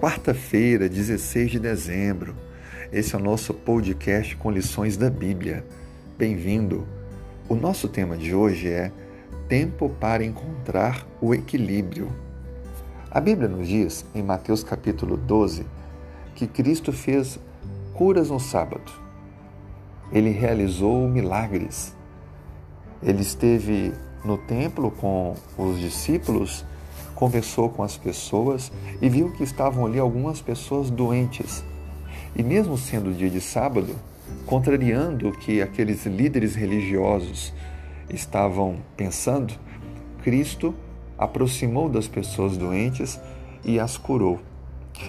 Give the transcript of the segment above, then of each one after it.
Quarta-feira, 16 de dezembro. Esse é o nosso podcast com lições da Bíblia. Bem-vindo. O nosso tema de hoje é Tempo para encontrar o equilíbrio. A Bíblia nos diz, em Mateus capítulo 12, que Cristo fez curas no sábado. Ele realizou milagres. Ele esteve no templo com os discípulos conversou com as pessoas e viu que estavam ali algumas pessoas doentes. E mesmo sendo dia de sábado, contrariando o que aqueles líderes religiosos estavam pensando, Cristo aproximou das pessoas doentes e as curou.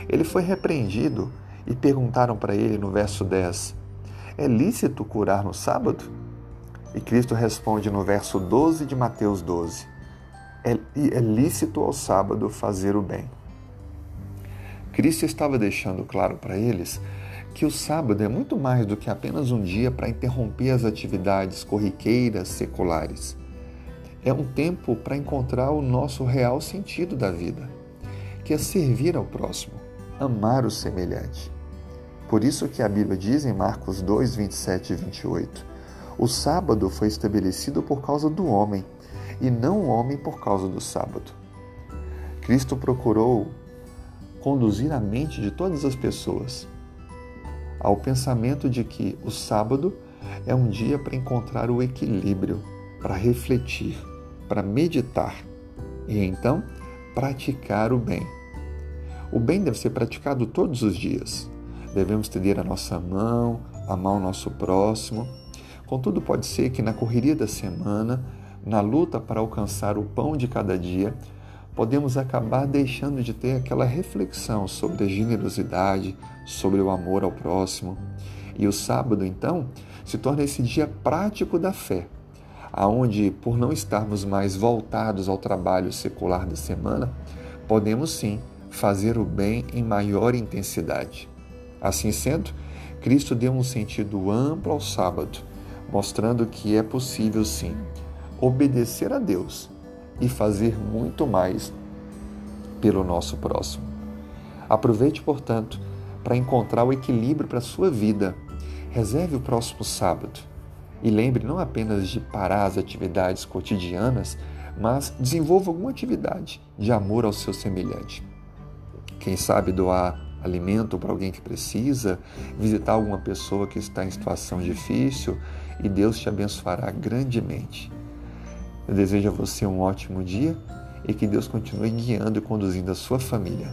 Ele foi repreendido e perguntaram para ele no verso 10: É lícito curar no sábado? E Cristo responde no verso 12 de Mateus 12: é, é lícito ao sábado fazer o bem. Cristo estava deixando claro para eles que o sábado é muito mais do que apenas um dia para interromper as atividades corriqueiras seculares. É um tempo para encontrar o nosso real sentido da vida, que é servir ao próximo, amar o semelhante. Por isso que a Bíblia diz em Marcos 2, 27 e 28, o sábado foi estabelecido por causa do homem e não o homem por causa do sábado. Cristo procurou conduzir a mente de todas as pessoas ao pensamento de que o sábado é um dia para encontrar o equilíbrio, para refletir, para meditar e então praticar o bem. O bem deve ser praticado todos os dias. Devemos estender a nossa mão, amar o nosso próximo. Contudo, pode ser que na correria da semana na luta para alcançar o pão de cada dia, podemos acabar deixando de ter aquela reflexão sobre a generosidade, sobre o amor ao próximo. E o sábado, então, se torna esse dia prático da fé, aonde, por não estarmos mais voltados ao trabalho secular da semana, podemos sim fazer o bem em maior intensidade. Assim sendo, Cristo deu um sentido amplo ao sábado, mostrando que é possível sim obedecer a Deus e fazer muito mais pelo nosso próximo. Aproveite, portanto, para encontrar o equilíbrio para a sua vida. Reserve o próximo sábado e lembre não apenas de parar as atividades cotidianas, mas desenvolva alguma atividade de amor ao seu semelhante. Quem sabe doar alimento para alguém que precisa, visitar alguma pessoa que está em situação difícil e Deus te abençoará grandemente. Eu desejo a você um ótimo dia e que Deus continue guiando e conduzindo a sua família.